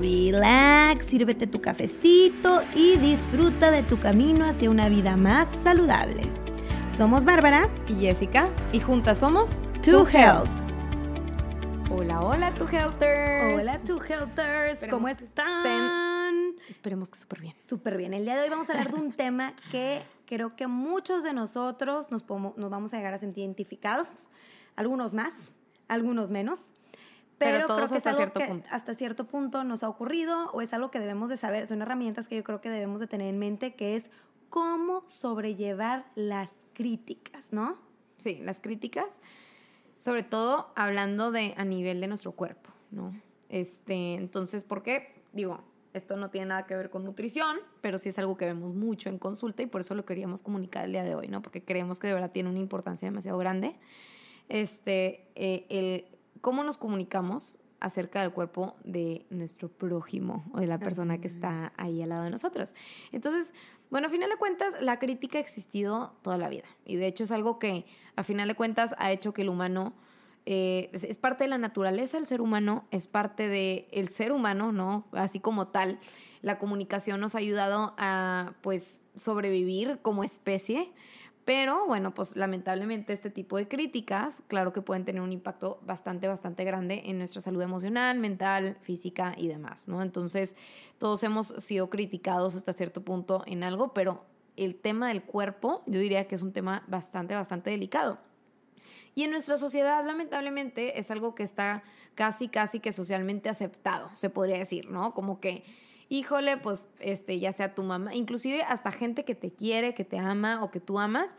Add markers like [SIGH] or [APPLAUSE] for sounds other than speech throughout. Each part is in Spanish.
relax, sírvete tu cafecito y disfruta de tu camino hacia una vida más saludable. Somos Bárbara y Jessica y juntas somos To Health. Hola, hola, To Healthers. Hola, To Healthers. ¿Cómo están? Esperemos que súper bien. Súper bien. El día de hoy vamos a hablar de un tema que creo que muchos de nosotros nos, nos vamos a llegar a sentir identificados. Algunos más, algunos menos. Pero, todos creo que hasta cierto punto. Hasta cierto punto nos ha ocurrido o es algo que debemos de saber. Son herramientas que yo creo que debemos de tener en mente, que es cómo sobrellevar las críticas, ¿no? Sí, las críticas, sobre todo hablando de a nivel de nuestro cuerpo, ¿no? Este, entonces, ¿por qué? Digo, esto no tiene nada que ver con nutrición, pero sí es algo que vemos mucho en consulta y por eso lo queríamos comunicar el día de hoy, ¿no? Porque creemos que de verdad tiene una importancia demasiado grande. Este, eh, el cómo nos comunicamos acerca del cuerpo de nuestro prójimo o de la persona que está ahí al lado de nosotros. Entonces, bueno, a final de cuentas, la crítica ha existido toda la vida y de hecho es algo que a final de cuentas ha hecho que el humano eh, es, parte de la naturaleza del ser humano, es parte del el ser humano, ¿no? Así como tal, la comunicación nos ha ayudado a, pues, sobrevivir como especie pero bueno, pues lamentablemente este tipo de críticas, claro que pueden tener un impacto bastante, bastante grande en nuestra salud emocional, mental, física y demás, ¿no? Entonces, todos hemos sido criticados hasta cierto punto en algo, pero el tema del cuerpo, yo diría que es un tema bastante, bastante delicado. Y en nuestra sociedad, lamentablemente, es algo que está casi, casi que socialmente aceptado, se podría decir, ¿no? Como que híjole, pues este, ya sea tu mamá, inclusive hasta gente que te quiere, que te ama o que tú amas,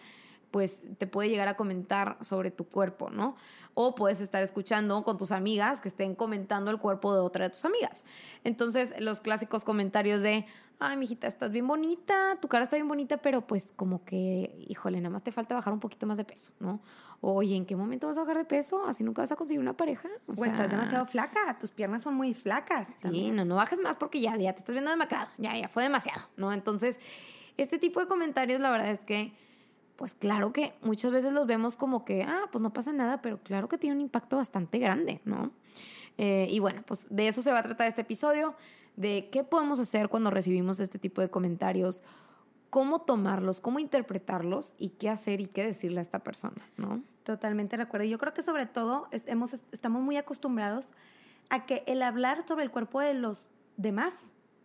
pues te puede llegar a comentar sobre tu cuerpo, ¿no? O puedes estar escuchando con tus amigas que estén comentando el cuerpo de otra de tus amigas. Entonces, los clásicos comentarios de, ay, mijita, estás bien bonita, tu cara está bien bonita, pero pues como que, híjole, nada más te falta bajar un poquito más de peso, ¿no? Oye, ¿en qué momento vas a bajar de peso? Así nunca vas a conseguir una pareja. O, estás demasiado flaca, tus piernas son muy flacas. Sí, no, no bajes más porque ya, ya te estás viendo demacrado, ya, ya fue demasiado, ¿no? Entonces, este tipo de comentarios, la verdad es que, pues claro que muchas veces los vemos como que, ah, pues no pasa nada, pero claro que tiene un impacto bastante grande, ¿no? Eh, y bueno, pues de eso se va a tratar este episodio de qué podemos hacer cuando recibimos este tipo de comentarios, cómo tomarlos, cómo interpretarlos y qué hacer y qué decirle a esta persona, ¿no? Totalmente de acuerdo. Yo creo que sobre todo hemos, estamos muy acostumbrados a que el hablar sobre el cuerpo de los demás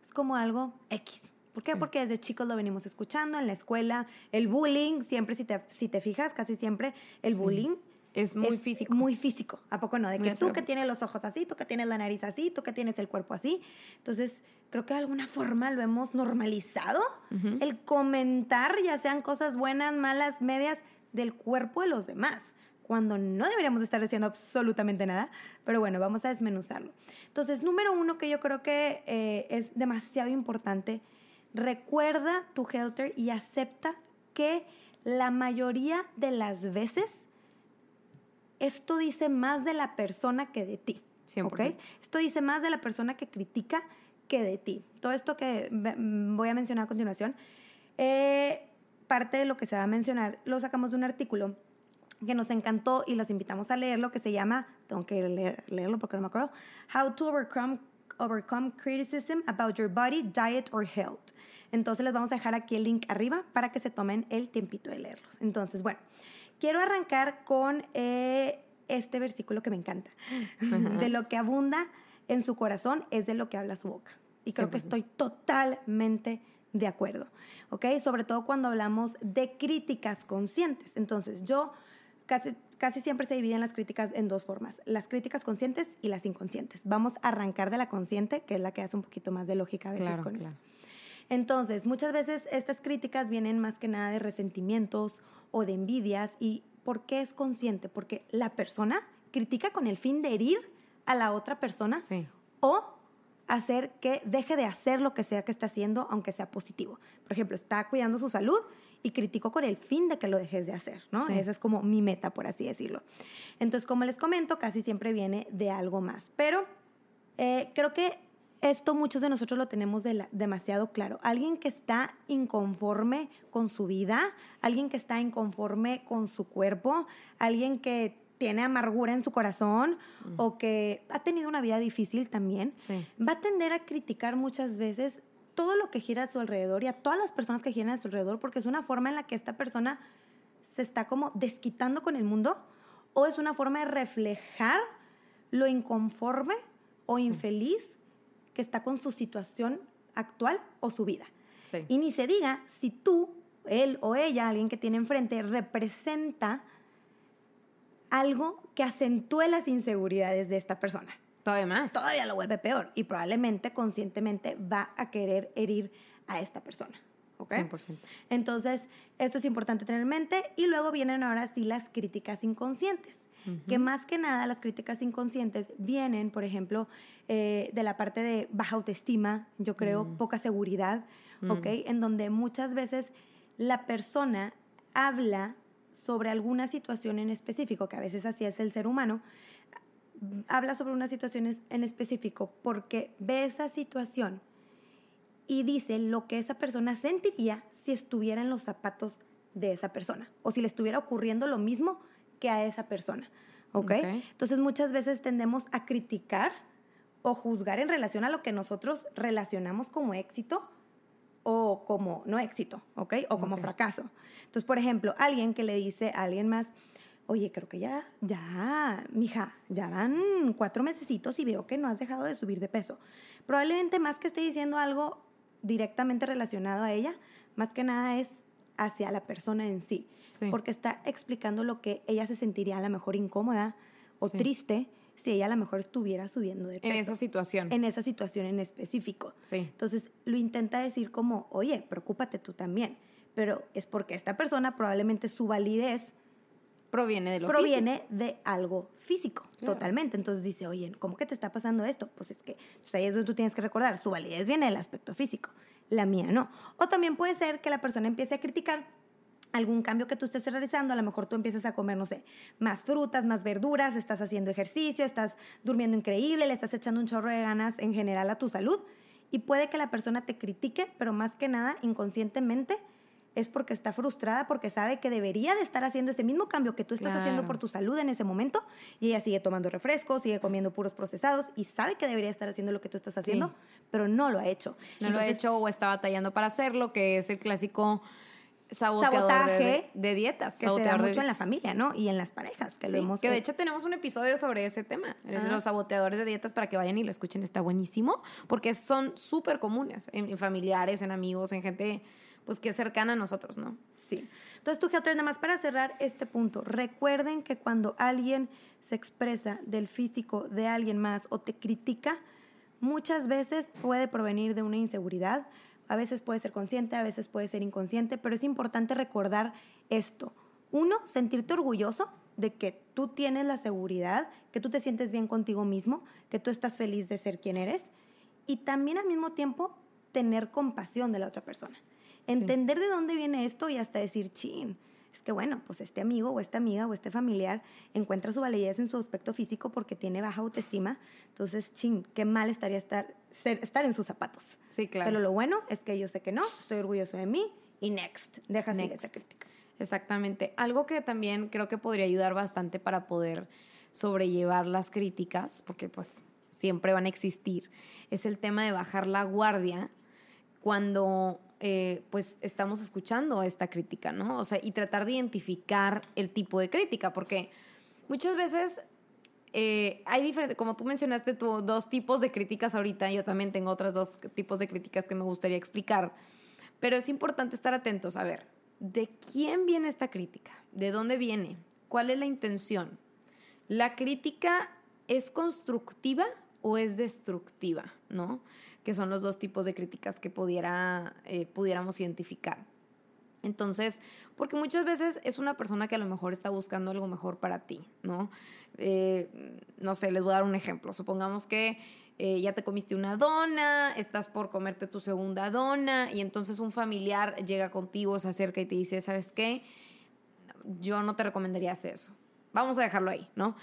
es como algo X. ¿Por qué? Porque desde chicos lo venimos escuchando en la escuela, el bullying, siempre si te, si te fijas, casi siempre el bullying es muy físico. Muy físico, ¿a poco no? De que tú que tienes los ojos así, tú que tienes la nariz así, tú que tienes el cuerpo así. Entonces, creo que de alguna forma lo hemos normalizado. El comentar, ya sean cosas buenas, malas, medias, del cuerpo de los demás. Cuando no deberíamos estar diciendo absolutamente nada. Pero bueno, vamos a desmenuzarlo. Entonces, número uno que yo creo que eh, es demasiado importante, recuerda tu helter y acepta que la mayoría de las veces esto dice más de la persona que de ti. 100%. Esto dice más de la persona que critica que de ti. Todo esto que voy a mencionar a continuación, eh, parte de lo que se va a mencionar, lo sacamos de un artículo que nos encantó y los invitamos a leerlo, que se llama, tengo que leerlo porque no me acuerdo, How to Overcome, overcome Criticism About Your Body, Diet or Health. Entonces les vamos a dejar aquí el link arriba para que se tomen el tiempito de leerlos. Entonces, bueno, Quiero arrancar con eh, este versículo que me encanta. De lo que abunda en su corazón es de lo que habla su boca. Y creo que estoy totalmente de acuerdo. ¿Ok? Sobre todo cuando hablamos de críticas conscientes. Entonces, yo casi, casi siempre se dividen las críticas en dos formas, las críticas conscientes y las inconscientes. Vamos a arrancar de la consciente, que es la que hace un poquito más de lógica a veces con claro. Entonces, muchas veces estas críticas vienen más que nada de resentimientos o de envidias. ¿Y por qué es consciente? Porque la persona critica con el fin de herir a la otra persona o hacer que deje de hacer lo que sea que está haciendo, aunque sea positivo. Por ejemplo, está cuidando su salud y critico con el fin de que lo dejes de hacer, ¿no? Esa es como mi meta, por así decirlo. Entonces, como les comento, casi siempre viene de algo más. Pero eh, creo que esto muchos de nosotros lo tenemos demasiado claro. Alguien que está inconforme con su vida, alguien que está inconforme con su cuerpo, alguien que tiene amargura en su corazón o que ha tenido una vida difícil también, va a tender a criticar muchas veces todo lo que gira a su alrededor y a todas las personas que giran a su alrededor porque es una forma en la que esta persona se está como desquitando con el mundo o es una forma de reflejar lo inconforme o infeliz que está con su situación actual o su vida. Y ni se diga si tú, él o ella, alguien que tiene enfrente, representa algo que acentúe las inseguridades de esta persona. Todavía más. Todavía lo vuelve peor y probablemente conscientemente va a querer herir a esta persona. ¿Ok? 100%. Entonces, esto es importante tener en mente. Y luego vienen ahora sí las críticas inconscientes. Que más que nada las críticas inconscientes vienen, por ejemplo, eh, de la parte de baja autoestima, yo creo, mm. poca seguridad, ¿ok? Mm. En donde muchas veces la persona habla sobre alguna situación en específico, que a veces así es el ser humano, habla sobre una situación en específico porque ve esa situación y dice lo que esa persona sentiría si estuviera en los zapatos de esa persona o si le estuviera ocurriendo lo mismo que a esa persona. ¿Ok? Entonces muchas veces tendemos a criticar o juzgar en relación a lo que nosotros relacionamos como éxito o como no éxito, ¿ok? O como fracaso. Entonces, por ejemplo, alguien que le dice a alguien más, oye, creo que ya, ya, mija, ya van cuatro mesecitos y veo que no has dejado de subir de peso. Probablemente más que esté diciendo algo directamente relacionado a ella, más que nada es hacia la persona en sí, porque está explicando lo que ella se sentiría a lo mejor incómoda o triste si ella a lo mejor estuviera subiendo de peso. En esa situación. En esa situación en específico. Sí. Entonces lo intenta decir como, oye, preocúpate tú también. Pero es porque esta persona probablemente su validez proviene de lo proviene de algo físico, totalmente. Entonces dice, oye, ¿cómo que te está pasando esto? Pues es que pues ahí es donde tú tienes que recordar, su validez viene del aspecto físico, la mía no. O también puede ser que la persona empiece a criticar algún cambio que tú estés realizando, a lo mejor tú empiezas a comer, no sé, más frutas, más verduras, estás haciendo ejercicio, estás durmiendo increíble, le estás echando un chorro de ganas en general a tu salud. Y puede que la persona te critique, pero más que nada inconscientemente es porque está frustrada, porque sabe que debería de estar haciendo ese mismo cambio que tú estás haciendo por tu salud en ese momento y ella sigue tomando refrescos, sigue comiendo puros procesados y sabe que debería estar haciendo lo que tú estás haciendo, pero no lo ha hecho. No lo ha hecho o está batallando para hacerlo, que es el clásico sabotaje de, dietas. Que se da mucho en la familia, ¿no? Y en las parejas. Que, lo que de hecho tenemos un episodio sobre ese tema, los saboteadores de dietas, para que vayan y lo escuchen, está buenísimo, porque son súper comunes en familiares, en amigos, en gente pues que es cercana a nosotros, ¿no? Sí. Entonces, tú, nada más para cerrar este punto, recuerden que cuando alguien se expresa del físico de alguien más o te critica, muchas veces puede provenir de una inseguridad, a veces puede ser consciente, a veces puede ser inconsciente, pero es importante recordar esto. Uno, sentirte orgulloso de que tú tienes la seguridad, que tú te sientes bien contigo mismo, que tú estás feliz de ser quien eres y también al mismo tiempo tener compasión de la otra persona. Entender de dónde viene esto y hasta decir, chin, es que bueno, pues este amigo o esta amiga o este familiar encuentra su validez en su aspecto físico porque tiene baja autoestima. Entonces, chin, qué mal estaría estar, estar en sus zapatos. Sí, claro. Pero lo bueno es que yo sé que no, estoy orgulloso de mí y next, deja next. esa crítica. Exactamente. Algo que también creo que podría ayudar bastante para poder sobrellevar las críticas, porque pues siempre van a existir, es el tema de bajar la guardia cuando eh, pues estamos escuchando esta crítica, ¿no? O sea, y tratar de identificar el tipo de crítica, porque muchas veces eh, hay diferentes, como tú mencionaste, dos tipos de críticas ahorita, yo también tengo otros dos tipos de críticas que me gustaría explicar, pero es importante estar atentos a ver, ¿de quién viene esta crítica? ¿De dónde viene? ¿Cuál es la intención? ¿La crítica es constructiva o es destructiva? ¿No? que son los dos tipos de críticas que pudiera, eh, pudiéramos identificar. Entonces, porque muchas veces es una persona que a lo mejor está buscando algo mejor para ti, ¿no? Eh, no sé, les voy a dar un ejemplo. Supongamos que eh, ya te comiste una dona, estás por comerte tu segunda dona y entonces un familiar llega contigo, se acerca y te dice, ¿sabes qué? Yo no te recomendaría hacer eso. Vamos a dejarlo ahí, ¿no?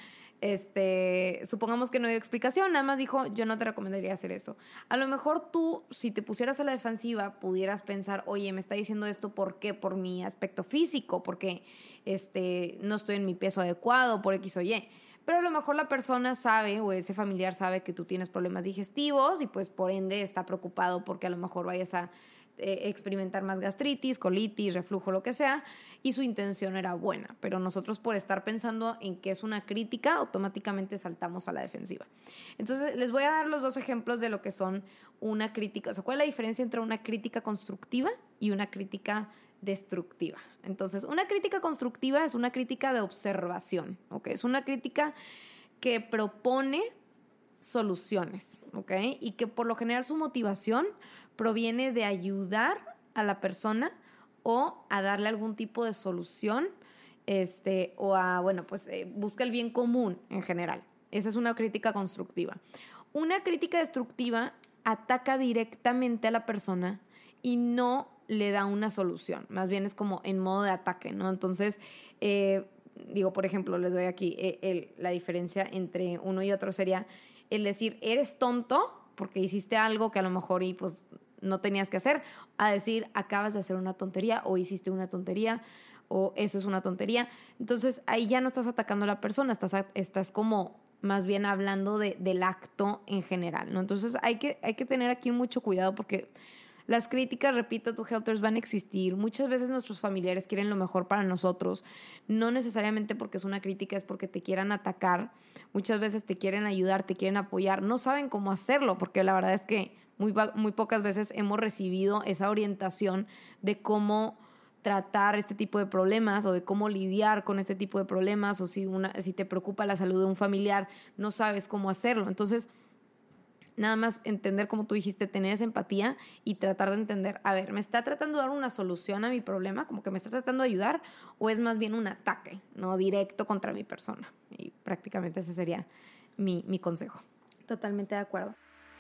Este, supongamos que no dio explicación, nada más dijo, yo no te recomendaría hacer eso. A lo mejor tú, si te pusieras a la defensiva, pudieras pensar, oye, me está diciendo esto, ¿por qué? Por mi aspecto físico, porque este, no estoy en mi peso adecuado, por X o Y. Pero a lo mejor la persona sabe o ese familiar sabe que tú tienes problemas digestivos y pues por ende está preocupado porque a lo mejor vayas a experimentar más gastritis, colitis, reflujo, lo que sea, y su intención era buena, pero nosotros por estar pensando en que es una crítica, automáticamente saltamos a la defensiva. Entonces, les voy a dar los dos ejemplos de lo que son una crítica, o sea, cuál es la diferencia entre una crítica constructiva y una crítica destructiva. Entonces, una crítica constructiva es una crítica de observación, ¿ok? Es una crítica que propone soluciones, ¿ok? Y que por lo general su motivación proviene de ayudar a la persona o a darle algún tipo de solución, este, o a, bueno, pues eh, busca el bien común en general. Esa es una crítica constructiva. Una crítica destructiva ataca directamente a la persona y no le da una solución, más bien es como en modo de ataque, ¿no? Entonces, eh, digo, por ejemplo, les doy aquí eh, la diferencia entre uno y otro sería el decir, eres tonto porque hiciste algo que a lo mejor y pues no tenías que hacer, a decir, acabas de hacer una tontería o hiciste una tontería o eso es una tontería. Entonces ahí ya no estás atacando a la persona, estás, estás como más bien hablando de, del acto en general, ¿no? Entonces hay que, hay que tener aquí mucho cuidado porque las críticas, repito, tu helters van a existir. Muchas veces nuestros familiares quieren lo mejor para nosotros. No necesariamente porque es una crítica, es porque te quieran atacar. Muchas veces te quieren ayudar, te quieren apoyar. No saben cómo hacerlo, porque la verdad es que muy, muy pocas veces hemos recibido esa orientación de cómo tratar este tipo de problemas o de cómo lidiar con este tipo de problemas o si, una, si te preocupa la salud de un familiar, no sabes cómo hacerlo. Entonces, nada más entender, como tú dijiste, tener esa empatía y tratar de entender, a ver, ¿me está tratando de dar una solución a mi problema? Como que me está tratando de ayudar o es más bien un ataque, no directo contra mi persona. Y prácticamente ese sería mi, mi consejo. Totalmente de acuerdo.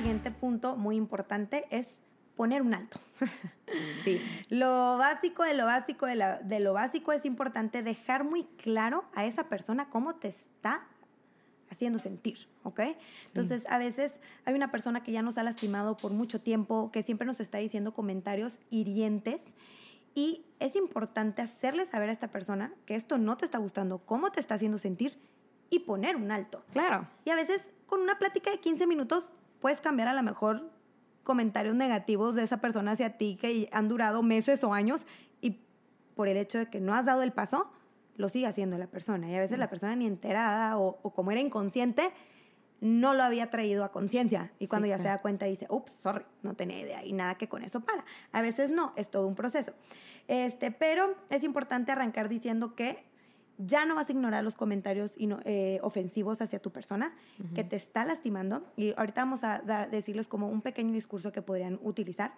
Siguiente punto muy importante es poner un alto. [LAUGHS] Sí. lo básico de lo básico de, lo básico es importante dejar muy claro a esa persona cómo te está haciendo sentir, ¿ok? Entonces, a veces hay una persona que ya nos ha lastimado por mucho tiempo, que siempre nos está diciendo comentarios hirientes y es importante hacerle saber a esta persona que esto no te está gustando, cómo te está haciendo sentir y poner un alto. Claro. Y a veces con una plática de 15 minutos puedes cambiar a lo mejor comentarios negativos de esa persona hacia ti que han durado meses o años y por el hecho de que no has dado el paso, lo sigue haciendo la persona. Y a veces la persona ni enterada o, como era inconsciente, no lo había traído a conciencia. Y cuando ya se da cuenta dice, ups, sorry, no tenía idea y nada que con eso para. A veces no, es todo un proceso. Este, pero es importante arrancar diciendo que ya no vas a ignorar los comentarios eh, ofensivos hacia tu persona que te está lastimando. Y ahorita vamos a decirles como un pequeño discurso que podrían utilizar.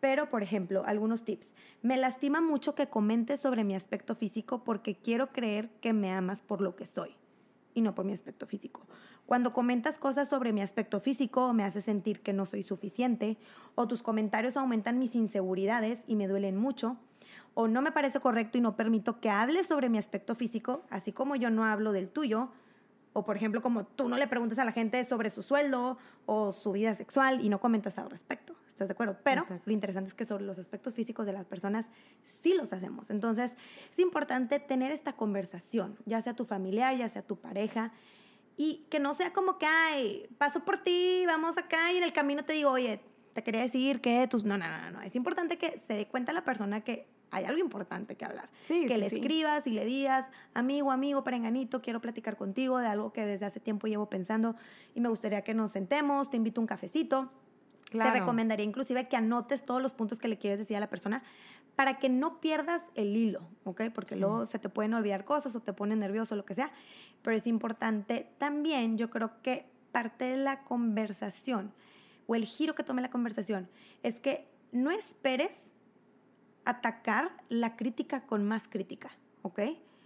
Pero, por ejemplo, algunos tips. Me lastima mucho que comentes sobre mi aspecto físico porque quiero creer que me amas por lo que soy y no por mi aspecto físico. Cuando comentas cosas sobre mi aspecto físico, me hace sentir que no soy suficiente, o tus comentarios aumentan mis inseguridades y me duelen mucho, o no me parece correcto y no permito que hables sobre mi aspecto físico, así como yo no hablo del tuyo, o por ejemplo como tú no le preguntas a la gente sobre su sueldo o su vida sexual y no comentas al respecto, ¿estás de acuerdo? Pero lo interesante es que sobre los aspectos físicos de las personas sí los hacemos. Entonces es importante tener esta conversación, ya sea tu familiar, ya sea tu pareja, y que no sea como que, ay, paso por ti, vamos acá y en el camino te digo, oye, te quería decir que tus... No, no, no, no. Es importante que se dé cuenta la persona que hay algo importante que hablar. Sí, que le escribas y le digas, amigo, amigo, perenganito, quiero platicar contigo de algo que desde hace tiempo llevo pensando y me gustaría que nos sentemos, te invito a un cafecito. Te recomendaría inclusive que anotes todos los puntos que le quieres decir a la persona para que no pierdas el hilo, ¿ok? Porque luego se te pueden olvidar cosas o te pones nervioso o lo que sea. Pero es importante también, yo creo que parte de la conversación o el giro que tome la conversación es que no esperes atacar la crítica con más crítica, ¿ok?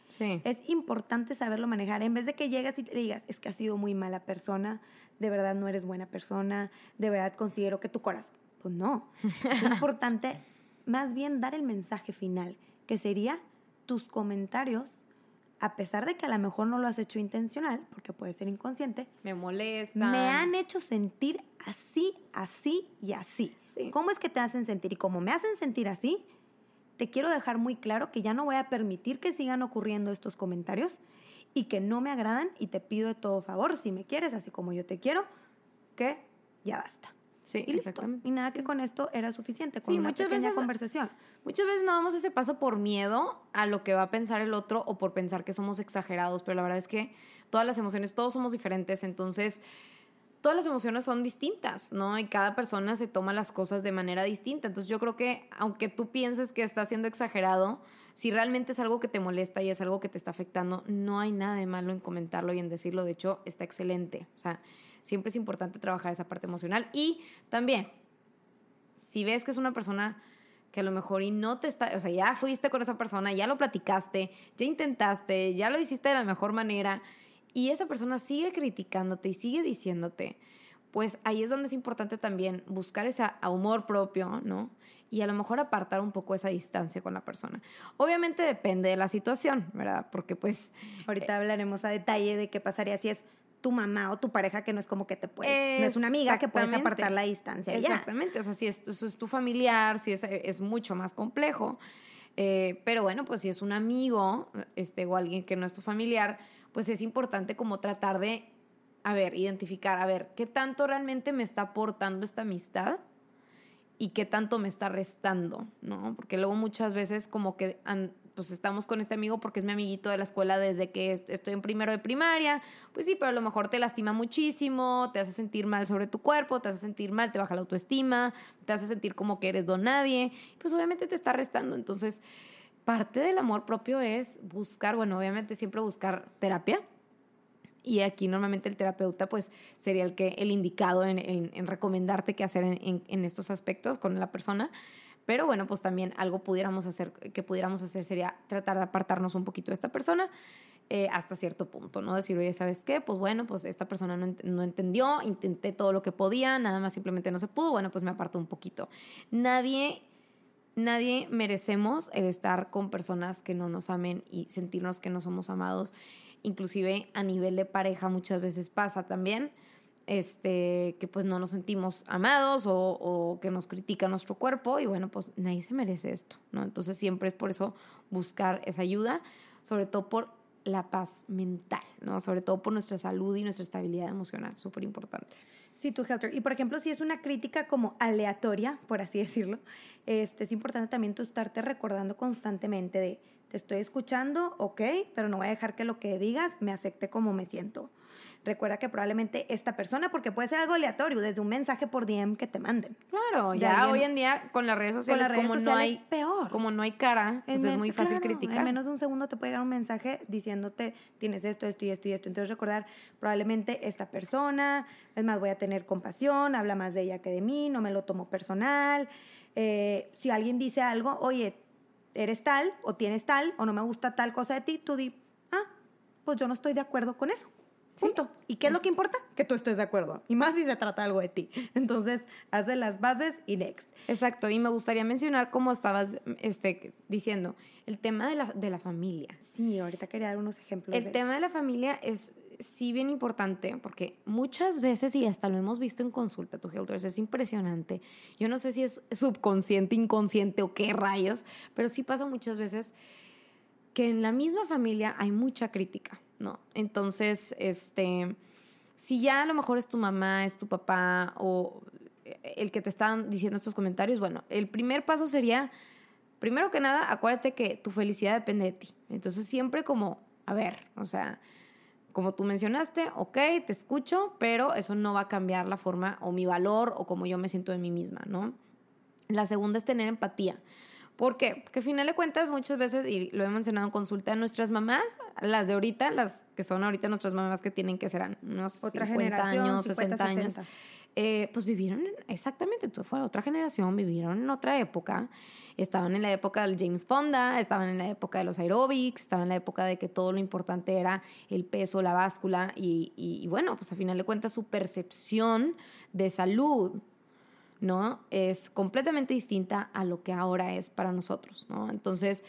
Sí. Es importante saberlo manejar. En vez de que llegas y te digas, es que has sido muy mala persona, de verdad no eres buena persona, de verdad considero que tu corazón. Pues no. es [LAUGHS] importante más bien dar el mensaje final, que sería tus comentarios, a pesar de que a lo mejor no lo has hecho intencional, porque puede ser inconsciente. Me molesta. Me han hecho sentir así, así y así. ¿Cómo es que te hacen sentir? Y como me hacen sentir así, te quiero dejar muy claro que ya no voy a permitir que sigan ocurriendo estos comentarios y que no me agradan y te pido de todo favor, si me quieres, así como yo te quiero, que ya basta. Sí, y exactamente. Y nada que con esto era suficiente, con una muchas pequeña conversación. Muchas veces no damos ese paso por miedo a lo que va a pensar el otro o por pensar que somos exagerados, pero la verdad es que todas las emociones, todos somos diferentes, entonces todas las emociones son distintas, ¿no? Y cada persona se toma las cosas de manera distinta. Entonces yo creo que aunque tú pienses que está siendo exagerado, si realmente es algo que te molesta y es algo que te está afectando, no hay nada de malo en comentarlo y en decirlo. De hecho, está excelente. O sea, siempre es importante trabajar esa parte emocional. Y también, si ves que es una persona que a lo mejor y no te está, o sea, ya fuiste con esa persona, ya lo platicaste, ya intentaste, ya lo hiciste de la mejor manera y esa persona sigue criticándote y sigue diciéndote, pues ahí es donde es importante también buscar ese humor propio, ¿no? Y a lo mejor apartar un poco esa distancia con la persona. Obviamente depende de la situación, ¿verdad? Porque pues... Ahorita hablaremos a detalle de qué pasaría si es tu mamá o tu pareja que no es como que te puedes, no es una amiga que puedes apartar la distancia. Exactamente, o sea, si es, es, tu familiar, si es, es mucho más complejo. Eh, pero bueno, pues si es un amigo este, o alguien que no es tu familiar, pues es importante como tratar de, a ver, identificar, a ver, ¿qué tanto realmente me está aportando esta amistad? y qué tanto me está restando, ¿no? Porque luego muchas veces como que pues estamos con este amigo porque es mi amiguito de la escuela desde que estoy en primero de primaria, pues sí, pero a lo mejor te lastima muchísimo, te hace sentir mal sobre tu cuerpo, te hace sentir mal, te baja la autoestima, te hace sentir como que eres don nadie, pues obviamente te está restando. Entonces, parte del amor propio es buscar, bueno, obviamente siempre buscar terapia, y aquí normalmente el terapeuta pues sería el que el indicado en, en, recomendarte qué hacer en, en, estos aspectos con la persona. Pero bueno pues también algo pudiéramos hacer que pudiéramos hacer sería tratar de apartarnos un poquito de esta persona eh, hasta cierto punto no decir oye sabes qué pues bueno pues esta persona no, no entendió intenté todo lo que podía nada más simplemente no se pudo bueno pues me aparto un poquito nadie nadie merecemos el estar con personas que no nos amen y sentirnos que no somos amados inclusive a nivel de pareja muchas veces pasa también, este, que pues no nos sentimos amados o, que nos critica nuestro cuerpo y bueno, pues nadie se merece esto, ¿no? Entonces siempre es por eso buscar esa ayuda, sobre todo por la paz mental, ¿no? Sobre todo por nuestra salud y nuestra estabilidad emocional, súper importante. Y por ejemplo, si es una crítica como aleatoria, por así decirlo, este, es importante también tú estarte recordando constantemente de te estoy escuchando, ok, pero no voy a dejar que lo que digas me afecte como me siento. Recuerda que probablemente esta persona, porque puede ser algo aleatorio, desde un mensaje por DM que te manden. Claro, ya hoy en día con las redes sociales, como no hay peor. Como no hay cara, pues es muy fácil criticar. En menos de un segundo te puede llegar un mensaje diciéndote tienes esto, esto y esto y esto. Entonces recordar probablemente esta persona, es más, voy a tener compasión, habla más de ella que de mí, no me lo tomo personal. Eh, si alguien dice algo, oye, eres tal o tienes tal o no me gusta tal cosa de ti, tú di, ah, pues yo no estoy de acuerdo con eso. Punto. ¿Y qué es lo que importa? Que tú estés de acuerdo. Y más si se trata algo de ti. Entonces, haz de las bases y next. Exacto. Y me gustaría mencionar, como estabas este, diciendo, el tema de la, de la familia. Sí, ahorita quería dar unos ejemplos. El tema de la familia es sí bien importante porque muchas veces, y hasta lo hemos visto en consulta, tu es impresionante. Yo no sé si es subconsciente, inconsciente o qué rayos, pero sí pasa muchas veces que en la misma familia hay mucha crítica, ¿no? Entonces, este, si ya a lo mejor es tu mamá, es tu papá o el que te están diciendo estos comentarios, bueno, el primer paso sería primero que nada, acuérdate que tu felicidad depende de ti. Entonces siempre como, a ver, o sea, como tú mencionaste, ok, te escucho, pero eso no va a cambiar la forma o mi valor o como yo me siento en mí misma, ¿no? La segunda es tener empatía. ¿Por qué? Porque al final de cuentas muchas veces, y lo he mencionado en consulta, nuestras mamás, las de ahorita, las que son ahorita nuestras mamás que tienen que serán unos otra 50 años, 60, años, eh, pues vivieron exactamente, fue otra generación, vivieron en otra época, estaban en la época del James Fonda, estaban en la época de los aerobics, estaban en la época de que todo lo importante era el peso, la báscula, y, y bueno, pues a final de cuentas su percepción de salud ¿no? Es completamente distinta a lo que ahora es para nosotros, ¿no? Entonces,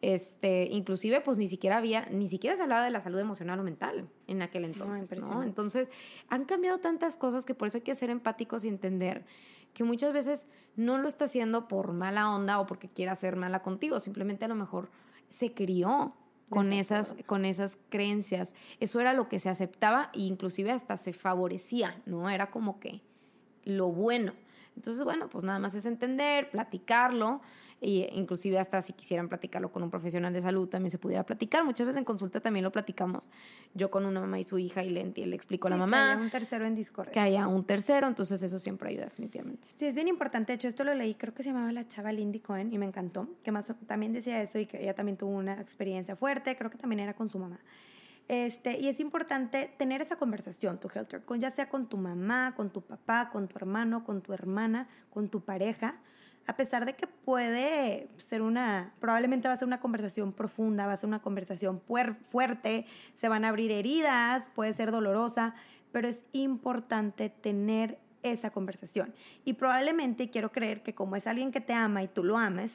este, inclusive, pues ni siquiera había, ni siquiera se hablaba de la salud emocional o mental en aquel entonces, ¿no? Entonces, han cambiado tantas cosas que por eso hay que ser empáticos y entender que muchas veces no lo está haciendo por mala onda o porque quiera hacer mala contigo, simplemente a lo mejor se crió con esas, con esas creencias. Eso era lo que se aceptaba e inclusive hasta se favorecía, ¿no? Era como que lo bueno. Entonces, bueno, pues nada más es entender, platicarlo, e inclusive hasta si quisieran platicarlo con un profesional de salud también se pudiera platicar. Muchas veces en consulta también lo platicamos. Yo con una mamá y su hija y le, le explico a la mamá. Que haya un tercero en Discord. Que haya un tercero, entonces eso siempre ayuda definitivamente. Sí, es bien importante. De hecho, esto lo leí, creo que se llamaba la chava Lindy Cohen y me encantó, que más también decía eso y que ella también tuvo una experiencia fuerte, creo que también era con su mamá. Este, y es importante tener esa conversación, tu health con, ya sea con tu mamá, con tu papá, con tu hermano, con tu hermana, con tu pareja, a pesar de que puede ser una, probablemente va a ser una conversación profunda, va a ser una conversación fuerte, se van a abrir heridas, puede ser dolorosa, pero es importante tener esa conversación. Y probablemente quiero creer que como es alguien que te ama y tú lo ames,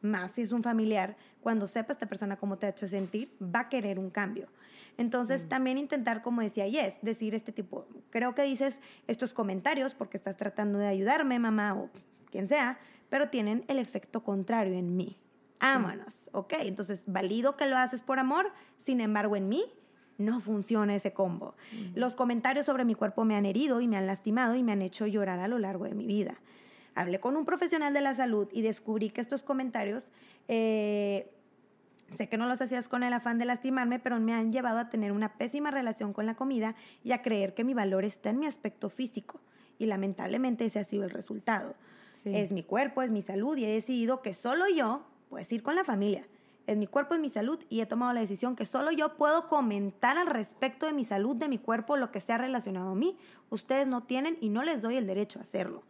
más si es un familiar, cuando sepa esta persona cómo te ha hecho sentir, va a querer un cambio. Entonces, también intentar, como decía Yes, decir este tipo, creo que dices estos comentarios porque estás tratando de ayudarme, mamá, o quien sea, pero tienen el efecto contrario en mí. Ámanos, ok. Entonces, valido que lo haces por amor, sin embargo, en mí no funciona ese combo. Los comentarios sobre mi cuerpo me han herido y me han lastimado y me han hecho llorar a lo largo de mi vida. Hablé con un profesional de la salud y descubrí que estos comentarios eh, Sé que no los hacías con el afán de lastimarme, pero me han llevado a tener una pésima relación con la comida y a creer que mi valor está en mi aspecto físico. Y lamentablemente ese ha sido el resultado. Es mi cuerpo, es mi salud y he decidido que solo yo, puedes ir con la familia, es mi cuerpo, es mi salud y he tomado la decisión que solo yo puedo comentar al respecto de mi salud, de mi cuerpo, lo que sea relacionado a mí. Ustedes no tienen y no les doy el derecho a hacerlo.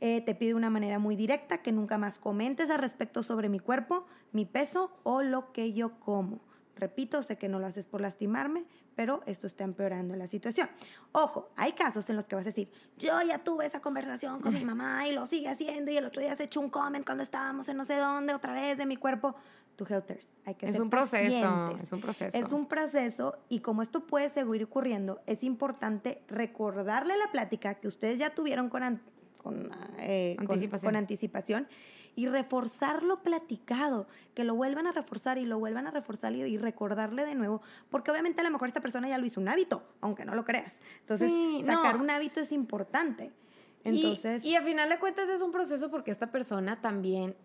Eh, te pido de una manera muy directa que nunca más comentes al respecto sobre mi cuerpo, mi peso o lo que yo como. Repito, sé que no lo haces por lastimarme, pero esto está empeorando la situación. Ojo, hay casos en los que vas a decir, yo ya tuve esa conversación con mi mamá y lo sigue haciendo y el otro día se echó un comment cuando estábamos en no sé dónde, otra vez de mi cuerpo. Tu helters, hay que es un proceso, es un proceso. Es un proceso y como esto puede seguir ocurriendo, es importante recordarle la plática que ustedes ya tuvieron con, eh, con, anticipación. y reforzar lo platicado, que lo vuelvan a reforzar y lo vuelvan a reforzar y, recordarle de nuevo, porque obviamente a lo mejor esta persona ya lo hizo un hábito, aunque no lo creas. Entonces, sacar un hábito es importante. Entonces, y, y al final de cuentas es un proceso porque esta persona también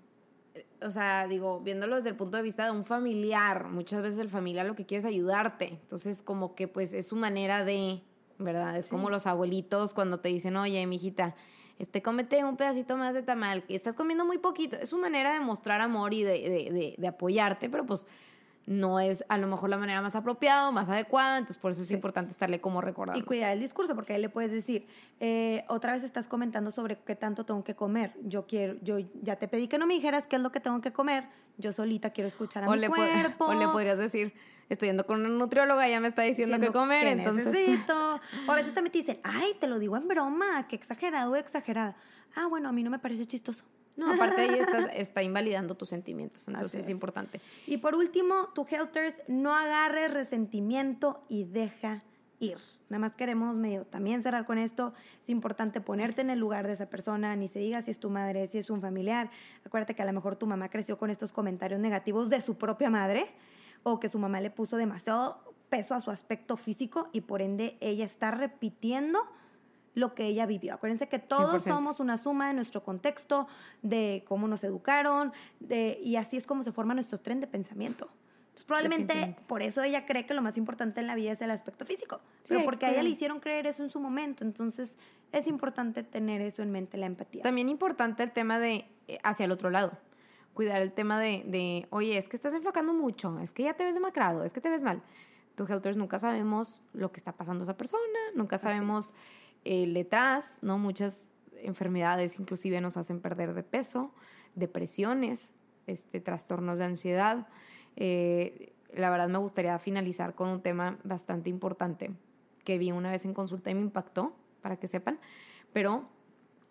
o sea, digo, viéndolo desde el punto de vista de un familiar, muchas veces el familiar lo que quiere es ayudarte. Entonces, como que pues es su manera de, ¿verdad? Es como los abuelitos cuando te dicen, oye, mijita, este, cómete un pedacito más de tamal, que estás comiendo muy poquito. Es su manera de mostrar amor y de, de, de, apoyarte, pero pues no es a lo mejor la manera más apropiada o más adecuada, entonces por eso es importante estarle como recordando. Y cuidar el discurso, porque ahí le puedes decir, eh, otra vez estás comentando sobre qué tanto tengo que comer, yo quiero, yo ya te pedí que no me dijeras qué es lo que tengo que comer, yo solita quiero escuchar a mi cuerpo. [LAUGHS] O le podrías decir, estoy yendo con una nutrióloga, ya me está diciendo qué comer, entonces... Necesito. [LAUGHS] O a veces también te dicen, ay, te lo digo en broma, qué exagerado, exagerada. Ah, bueno, a mí no me parece chistoso. No, aparte ahí [LAUGHS] estás, está invalidando tus sentimientos, entonces es. importante. Y por último, tu helters, no agarres resentimiento y deja ir. Nada más queremos medio también cerrar con esto. Es importante ponerte en el lugar de esa persona, ni se diga si es tu madre, si es un familiar. Acuérdate que a lo mejor tu mamá creció con estos comentarios negativos de su propia madre o que su mamá le puso demasiado peso a su aspecto físico y por ende ella está repitiendo lo que ella vivió. Acuérdense que todos somos una suma de nuestro contexto, de cómo nos educaron, de, y así es como se forma nuestro tren de pensamiento. Entonces, probablemente por eso ella cree que lo más importante en la vida es el aspecto físico. pero porque a ella le hicieron creer eso en su momento. Entonces, es importante tener eso en mente, la empatía. También importante el tema de eh, hacia el otro lado. Cuidar el tema de, de, oye, es que estás enflacando mucho, es que ya te ves demacrado, es que te ves mal. Tu helters nunca sabemos lo que está pasando a esa persona, nunca sabemos el detrás, ¿no? Muchas enfermedades inclusive nos hacen perder de peso, depresiones, este, trastornos de ansiedad. Eh, la verdad me gustaría finalizar con un tema bastante importante que vi una vez en consulta y me impactó, para que sepan, pero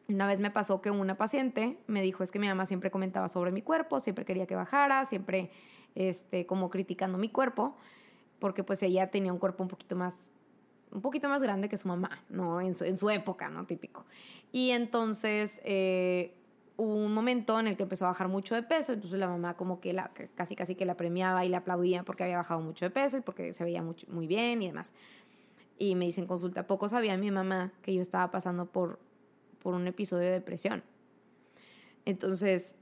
una vez me pasó que una paciente me dijo es que mi mamá siempre comentaba sobre mi cuerpo, siempre quería que bajara, siempre este, como criticando mi cuerpo, porque pues ella tenía un cuerpo un poquito más un poquito más grande que su mamá, ¿no? En su, en su época, ¿no? Típico. Y entonces eh, hubo un momento en el que empezó a bajar mucho de peso, entonces la mamá como que la, casi casi que la premiaba y la aplaudía porque había bajado mucho de peso y porque se veía muy bien y demás. Y me dicen consulta, poco sabía mi mamá que yo estaba pasando por, por un episodio de depresión. Entonces,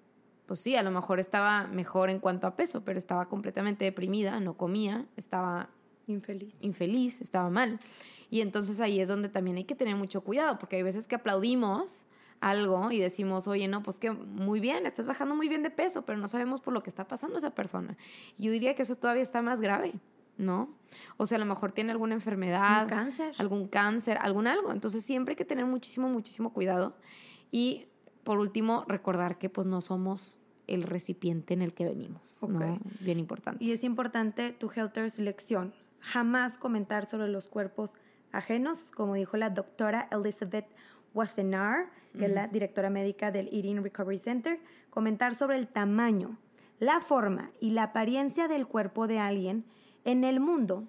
pues sí, a lo mejor estaba mejor en cuanto a peso, pero estaba completamente deprimida, no comía, estaba infeliz, infeliz estaba mal. Y entonces ahí es donde también hay que tener mucho cuidado, porque hay veces que aplaudimos algo y decimos, oye, no, pues que muy bien, estás bajando muy bien de peso, pero no sabemos por lo que está pasando esa persona. Yo diría que eso todavía está más grave, ¿no? O sea, a lo mejor tiene alguna enfermedad, cáncer, algún cáncer, algún algo. Entonces siempre hay que tener muchísimo, muchísimo cuidado. Y por último, recordar que pues no somos el recipiente en el que venimos, ¿no? Bien importante. Y es importante tu Helter's lección. Jamás comentar sobre los cuerpos ajenos, como dijo la doctora Elizabeth Wassenaar, que es la directora médica del Eating Recovery Center, comentar sobre el tamaño, la forma y la apariencia del cuerpo de alguien en el mundo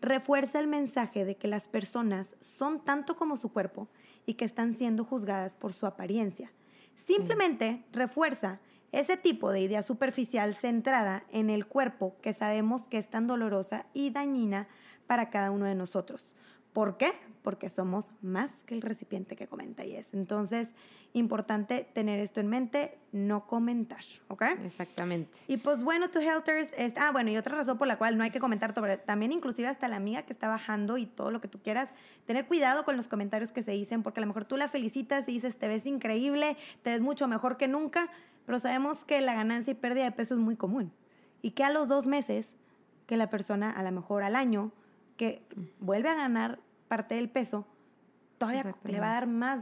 refuerza el mensaje de que las personas son tanto como su cuerpo y que están siendo juzgadas por su apariencia. Simplemente refuerza ese tipo de idea superficial centrada en el cuerpo que sabemos que es tan dolorosa y dañina para cada uno de nosotros. ¿Por qué? Porque somos más que el recipiente que comenta y es. Entonces, importante tener esto en mente, no comentar, ¿ok? Exactamente. Y pues bueno, tu helters es, ah, bueno, y otra razón por la cual no hay que comentar sobre, también inclusive hasta la amiga que está bajando y todo lo que tú quieras, tener cuidado con los comentarios que se dicen, porque a lo mejor tú la felicitas y dices, te ves increíble, te ves mucho mejor que nunca, pero sabemos que la ganancia y pérdida de peso es muy común. Y que a los dos meses, que la persona, a lo mejor al año, que vuelve a ganar parte del peso, todavía le va a dar más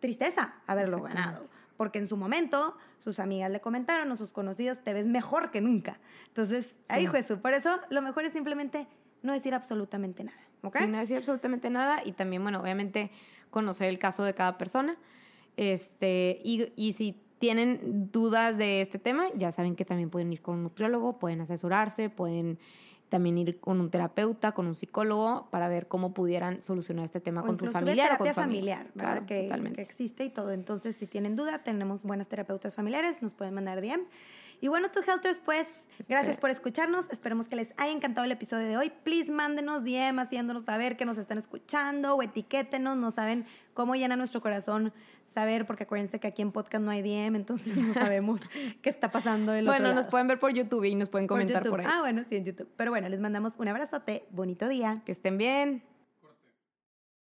tristeza haberlo ganado. Porque en su momento sus amigas le comentaron o sus conocidos, te ves mejor que nunca. Entonces, ahí fue eso. Por eso lo mejor es simplemente no decir absolutamente nada. ¿ok? no decir absolutamente nada y también, bueno, obviamente conocer el caso de cada persona. Este, y, y si tienen dudas de este tema, ya saben que también pueden ir con un nutriólogo, pueden asesorarse, pueden también ir con un terapeuta, con un psicólogo, para ver cómo pudieran solucionar este tema con su familiar o con su familiar, ¿verdad? que, que, existe y todo. Entonces, si tienen duda, tenemos buenas terapeutas familiares, nos pueden mandar DM. Y bueno, tu Helters, pues, gracias por escucharnos. Esperemos que les haya encantado el episodio de hoy. Please, mándenos DM haciéndonos saber que nos están escuchando o etiquétenos, no saben cómo llena nuestro corazón saber, porque acuérdense que aquí en podcast no hay DM, entonces no [LAUGHS] sabemos qué está pasando del Bueno, nos pueden ver por YouTube y nos pueden comentar por, por ahí. Ah, bueno, sí, en YouTube. Pero bueno, les mandamos un abrazote, bonito día. Que estén bien.